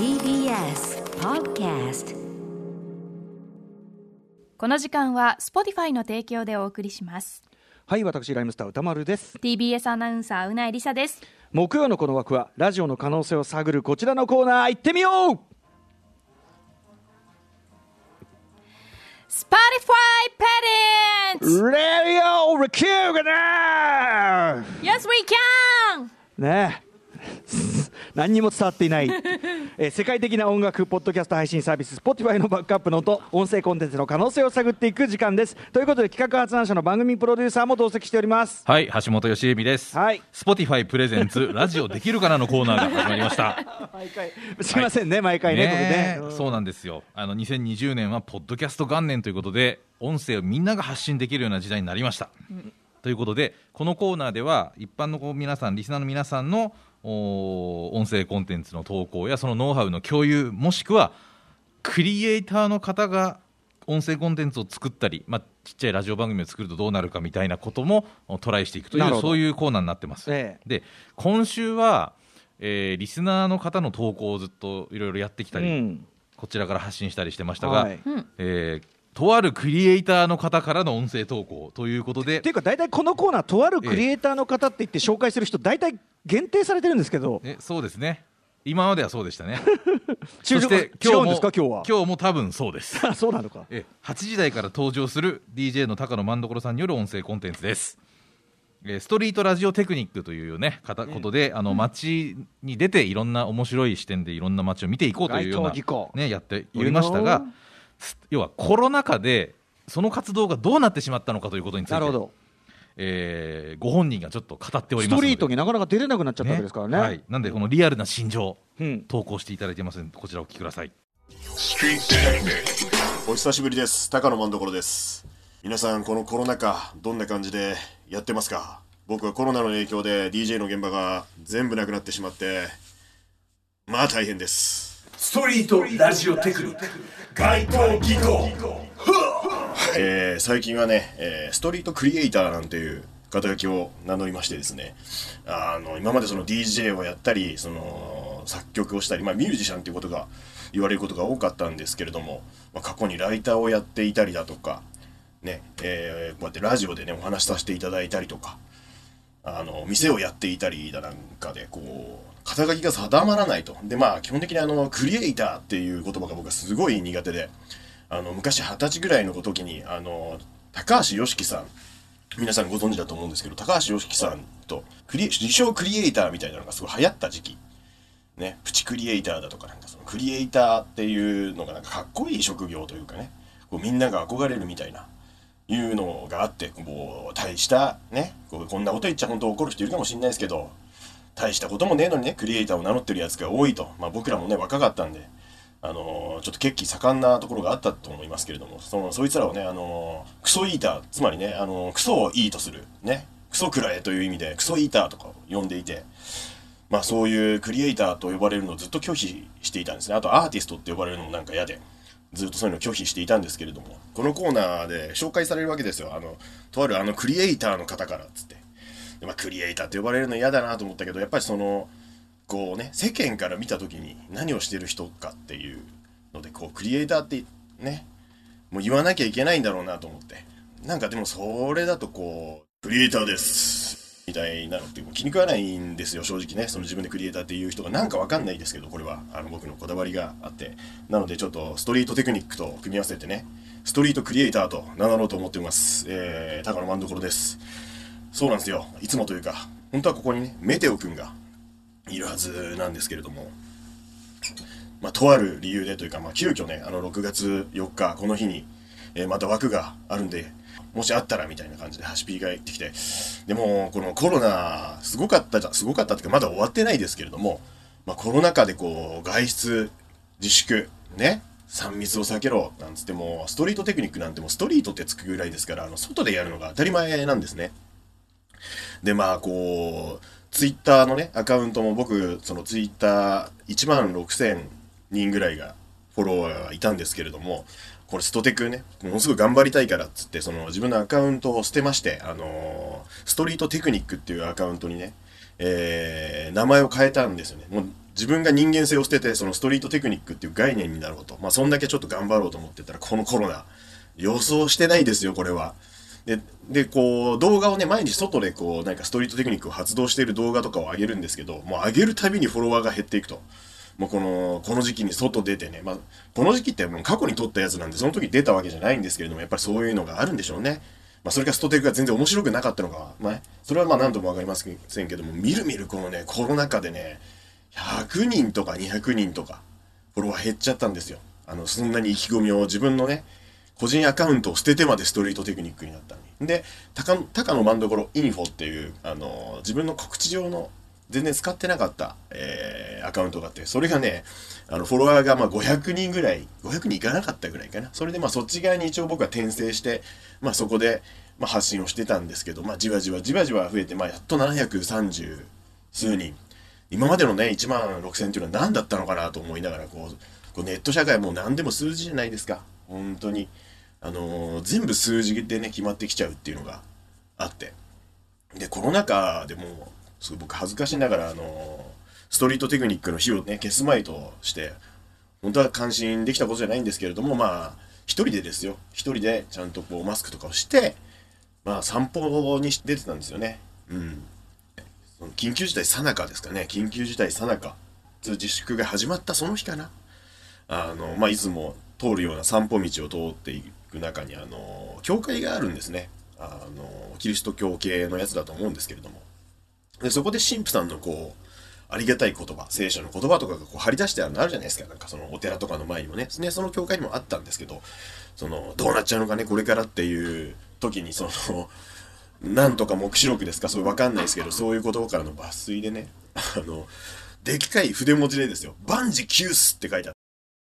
TBS Podcast この時間は Spotify の提供でお送りします。はい私ライムスター歌丸です。TBS アナウンサーうなえりさです。木曜のこの枠はラジオの可能性を探るこちらのコーナー行ってみよう! Spotify Parents! レディオレキューがな Yes we can! ねえ何にも伝わっていない、えー世界的な音楽ポッドキャスト配信サービス Spotify のバックアップのもと音声コンテンツの可能性を探っていく時間ですということで企画発案者の番組プロデューサーも同席しておりますはい、橋本義恵美です。はい Spotify presents ラジオできるかなのコーナーが始まりました。毎回すいませんね、毎回ねねえこれねそうなんですよ。あの2020年はポッドキャスト元年ということで、音声をみんなが発信できるような時代になりました。ということで、このコーナーでは一般のこう皆さん、リスナーの皆さんのお音声コンテンツの投稿やそのノウハウの共有、もしくはクリエイターの方が音声コンテンツを作ったり、まあ、ちっちゃいラジオ番組を作るとどうなるかみたいなこともおトライしていくというそういうコーナーになってます。ええ。で今週は、えーリスナーの方の投稿をずっといろいろやってきたり、うん。こちらから発信したりしてましたが、はい。えーとあるクリエイターの方からの音声投稿ということでっていうか大体このコーナーとあるクリエイターの方って言って紹介する人大体限定されてるんですけど。えそうですね。今まではそうでしたね。中そして今日も今日は。今日も多分そうです。あ そうなのか。え8時台から登場する DJ の高野万所さんによる音声コンテンツです。えーストリートラジオテクニックというね、かたことで、あの街に出ていろんな面白い視点でいろんな街を見ていこうというようなねやっておりましたが要はコロナ禍でその活動がどうなってしまったのかということについて、なるほどえーご本人がちょっと語っておりストますので。リートになかなか出れなくなっちゃったわけですからね。はい、なんでこのリアルな心情、うん投稿していただいてますのでこちらお聞きください。お久しぶりです。高野万所です。皆さんこのコロナ禍どんな感じでやってますか？僕はコロナの影響で DJ の現場が全部なくなってしまってまあ大変です。ストリートラジオテクニック。街頭技巧えー最近はね、えーストリートクリエイターなんていう肩書きを名乗りましてですね。あの今までその DJ をやったりその作曲をしたり、まあ、ミュージシャンということが言われることが多かったんですけれども、まあ、過去にライターをやっていたりだとかね、えーこうやってラジオでねお話しさせていただいたりとかあの店をやっていたりだなんかでこう肩書きが定まらないと。でまあ基本的にあのクリエイターっていう言葉が僕はすごい苦手であの昔二十歳ぐらいの時にあの高橋良樹さん皆さんご存知だと思うんですけど高橋良樹さんとクリ自称クリエイターみたいなのがすごい流行った時期。ねプチクリエイターだとかなんかそのクリエイターっていうのがなんかかっこいい職業というかねこうみんなが憧れるみたいないうのがあってこう大したねこうこんなこと言っちゃ本当怒る人いるかもしれないですけど大したこともねえのにねクリエイターを名乗ってるやつが多いと、まあ、僕らもね若かったんで、あのーちょっと血気盛んなところがあったと思いますけれどもそのそいつらをね、あのークソイーターつまりね、あのークソをいいとするねクソくらえという意味でクソイーターとかを呼んでいてまあそういうクリエイターと呼ばれるのをずっと拒否していたんですね。あとアーティストって呼ばれるのもなんか嫌でずっとそういうのを拒否していたんですけれどもこのコーナーで紹介されるわけですよ。あのとあるあのクリエイターの方からっつって。で、まあ、クリエイターって呼ばれるの嫌だなと思ったけどやっぱりそのこうね世間から見た時に何をしてる人かっていうのでこうクリエイターってねもう言わなきゃいけないんだろうなと思って。なんかでもそれだとこうクリエイターですみたいなのって気に食わないんですよ正直ね。その自分でクリエイターっていう人がなんかわかんないですけどこれは。あの僕のこだわりがあって。なのでちょっとストリートテクニックと組み合わせてねストリートクリエイターと名乗ろうと思ってます。えー、高野万所です。そうなんですよ。いつもというか本当はここにねメテオくんがいるはずなんですけれどもまあ、とある理由でというか、まあ、急遽ね、あの、6月4日、この日に、えーまた枠があるんで、もしあったらみたいな感じでハシピーが言ってきて、でも、このコロナ、すごかったじゃ、すごかったっていうか、まだ終わってないですけれども、まあ、コロナ禍でこう、外出、自粛、ね、3密を避けろ、なんつっても、ストリートテクニックなんてもうストリートってつくぐらいですから、あの、外でやるのが当たり前なんですね。で、まあ、こう、ツイッターのね、アカウントも僕、そのツイッター1万6000人ぐらいがフォロワーがいたんですけれども、これストテクね、ものすごい頑張りたいからっつって、その自分のアカウントを捨てまして、あのーストリートテクニックっていうアカウントにね、えー名前を変えたんですよね。もう自分が人間性を捨ててそのストリートテクニックっていう概念になろうと、まあ、そんだけちょっと頑張ろうと思ってたらこのコロナ予想してないですよこれは。ででこう動画をね毎日外でこうなんかストリートテクニックを発動している動画とかを上げるんですけどもう上げるたびにフォロワーが減っていくと。もうこの、この時期に外出てね、まあ、この時期ってもう過去に撮ったやつなんで、その時出たわけじゃないんですけれども、やっぱりそういうのがあるんでしょうね。まあ、それかストテクが全然面白くなかったのか、まあ、それはまあ何ともわかりませんけども、みるみるこのね、コロナ禍でね、100人とか200人とか、フォロワー減っちゃったんですよ。あの、そんなに意気込みを自分のね、個人アカウントを捨ててまでストリートテクニックになったのに。で、高高野万所インフォっていう、あの、自分の告知上の全然使ってなかった、えー、アカウントがあって、それがね、あの、フォロワーがまあ500人ぐらい、500人いかなかったぐらいかな。それでまあそっち側に一応僕は転生して、まあそこで、まあ発信をしてたんですけど、まあじわじわじわじわ増えて、まあやっと730数人。今までのね、1万6000っていうのは何だったのかなと思いながら、こう、こうネット社会もう何でも数字じゃないですか。本当に。あのー全部数字でね、決まってきちゃうっていうのがあって。で、コロナ禍でもう、すごい僕恥ずかしながら、あのーストリートテクニックの火をね、消すまいとして、本当は感心できたことじゃないんですけれども、まあ、一人でですよ。一人でちゃんとこうマスクとかをして、まあ散歩に出てたんですよね。うん。その緊急事態さなかですかね。緊急事態さなか。自粛が始まったその日かな。あの、まあ、いつも通るような散歩道を通っていく中に、あの、教会があるんですね。あの、キリスト教系のやつだと思うんですけれども。で、そこで神父さんのこう、ありがたい言葉、聖書の言葉とかがこう張り出してあるのあるじゃないですか。なんかそのお寺とかの前にもね。ね、その教会にもあったんですけど、その、どうなっちゃうのかね、これからっていう時に、その、なんとか目視録ですか、そうわかんないですけど、そういう言葉からの抜粋でね、あの、でっかい筆文字でですよ、万事休すって書いてある。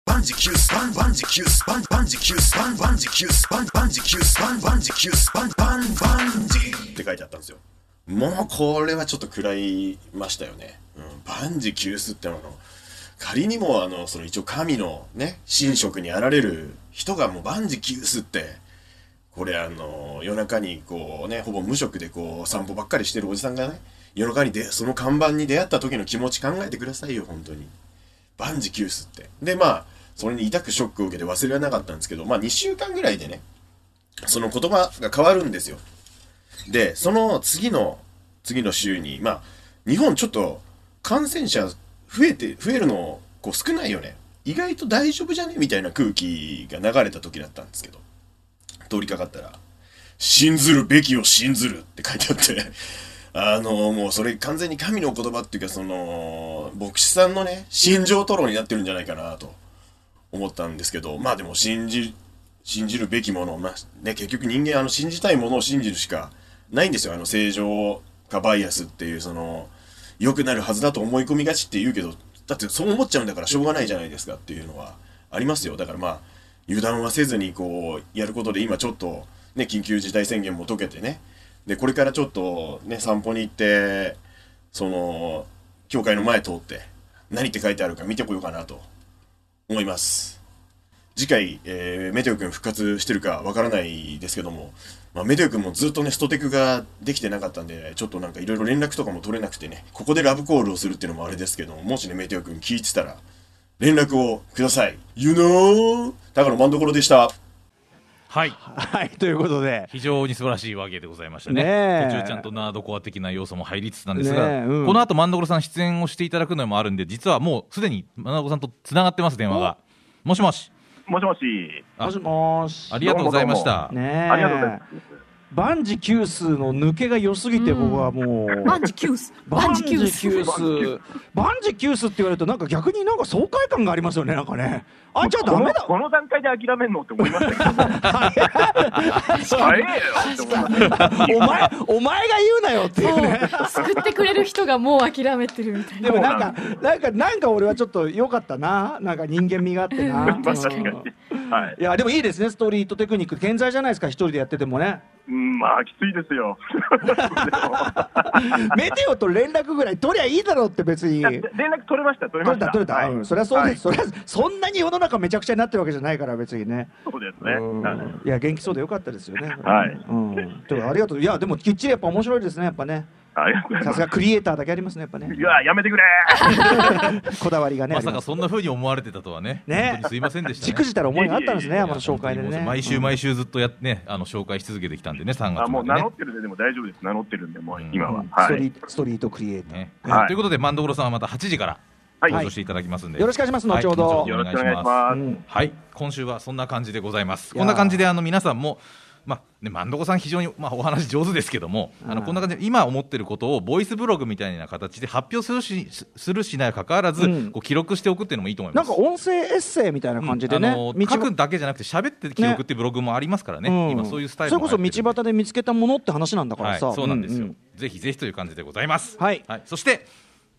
万事休す、万万事休す、万万事休す、万万事休す、万万事休す、万万事休す、万万万事って書いてあったんですよ。もうこれはちょっと食らいましたよね。うん、万事休すってあの、仮にもあの、その一応神のね、神職にあられる人がもう万事休すって、これあの、夜中にこうね、ほぼ無職でこう散歩ばっかりしてるおじさんがね、夜中にで、その看板に出会った時の気持ち考えてくださいよ、本当に。万事休すって。で、まあ、それに痛くショックを受けて忘れられなかったんですけど、まあ2週間ぐらいでね、その言葉が変わるんですよ。で、その次の、次の週に、まあ、日本ちょっと感染者増えて、増えるの、こう少ないよね。意外と大丈夫じゃねみたいな空気が流れた時だったんですけど、通りかかったら、信ずるべきを信ずるって書いてあって、あの、もうそれ完全に神の言葉っていうか、その、牧師さんのね、心情吐露になってるんじゃないかなと思ったんですけど、まあでも信じ、信じるべきもの、まあね、結局人間あの信じたいものを信じるしかないんですよ。あの正常かバイアスっていうその良くなるはずだと思い込みがちって言うけど、だってそう思っちゃうんだからしょうがないじゃないですかっていうのはありますよ。だからまあ油断はせずにこうやることで今ちょっとね緊急事態宣言も解けてね。でこれからちょっとね散歩に行ってその教会の前通って何って書いてあるか見てこようかなと思います。次回、えーメテオ君復活してるかわからないですけども、まあ、メテオ君もずっとね、ストテクができてなかったんで、ちょっとなんかいろいろ連絡とかも取れなくてね、ここでラブコールをするっていうのもあれですけども、もしね、メテオ君聞いてたら、連絡をください。You know? 高野万所でした。はいはい、ということで。非常に素晴らしいわけでございましたね途中ちゃんとナードコア的な要素も入りつつなんですが、うんこの後万所さん出演をしていただくのもあるんで実はもうすでに万所さんとつながってます電話がもしもしもしもし。あもしもし。ありがとうございました。ありがとうございます。万事休すの抜けが良すぎて僕はもう。万事休す万万事休す事休す万事休すって言われるとなんか逆になんか爽快感がありますよねなんかね。あじゃあダメだ。この段階で諦めんのって思いましたけど。お前お前が言うなよっていうね。救ってくれる人がもう諦めてるみたいな。でもなんかなんかなんか俺はちょっと良かったな。なんか人間味があってな。う ん確かに。うんはい。いやでもいいですねストリートテクニック健在じゃないですか一人でやっててもねうん、まあ、きついですよ。メテオと連絡ぐらい取りゃいいだろうって別に連絡取れました、取れました。取れたはいうん、そりゃそうです、はいそりゃそんなに世の中めちゃくちゃになってるわけじゃないから別にねそうですね。いいや元気そうでよかったですよね。はいうん。ありがとう。いやでもきっちりやっぱ面白いですねやっぱね。さすがクリエイターだけありますねやっぱね。いややめてくれ。こだわりがねまさかそんな風に思われてたとはね。ね。本当にすいませんでしたね。じくじたる思いがあったんですねいやいやいや山の紹介でね。毎週毎週ずっとやねあの紹介し続けてきたんでね3月あもう名乗ってるででも大丈夫です。名乗ってるんでもううん。今は、スはいトリートストリートクリエイター。ね。はい。ということで万所さんはまた8時からはい。していただきますんで、よろしくお願いします。はい後ほど後よろしくお願いします、うんはい、今週はそんな感じでございます。いやーこんな感じであの皆さんも。まあね、万所さん非常に、まあ、お話上手ですけども、あのこんな感じで今思ってることをボイスブログみたいな形で発表するしするしないかかわらず、うん。こう記録しておくっていうのもいいと思います。なんか音声エッセイみたいな感じでね、あの道書くだけじゃなくて喋って記録っていうブログもありますからね。うん。今そういうスタイルそれこそ道端で見つけたものって話なんだからさ、はい、そうなんですよ、んぜひぜひという感じでございます、はい。そして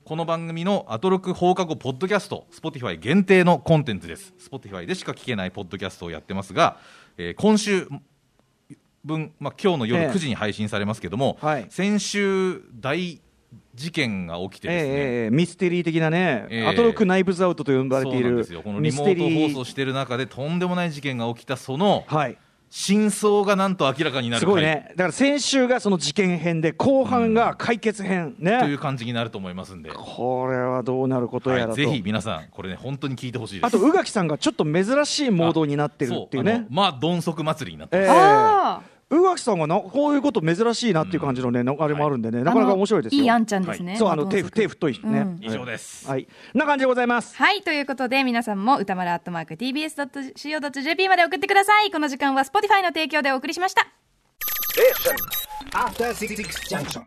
この番組のアトロク放課後ポッドキャスト Spotify 限定のコンテンツです。Spotify でしか聞けないポッドキャストをやってますが、えー今週分、まあ、今日の夜ええ。9時に配信されますけども、はい。先週大事件が起きてええですね、ええミステリー的なね、ええ。アトロックナイブズアウトと呼ばれているそうなんですよ。このリミモート放送してる中でとんでもない事件が起きたそのはい真相がなんと明らかになるすごいね。だから先週がその事件編で後半が解決編回というね感じになると思いますんで、これはどうなることやらと、はい、ぜひ皆さんこれね本当に聞いてほしいです。あと宇垣さんがちょっと珍しいモードになってるっていうね。そあのまあどん足祭りになってええ。ます、あ宇垣さんがなこういうこと珍しいなっていう感じのね、なあれもあるんでね、なかなか面白いですよいいあんちゃんですね。そうあの手手太いね、うん以上です、はいな感じでございますはい。ということで、皆さんも歌丸アットマーク tbs.co.jp まで送ってください。この時間は Spotify の提供でお送りしました。After Six Junction.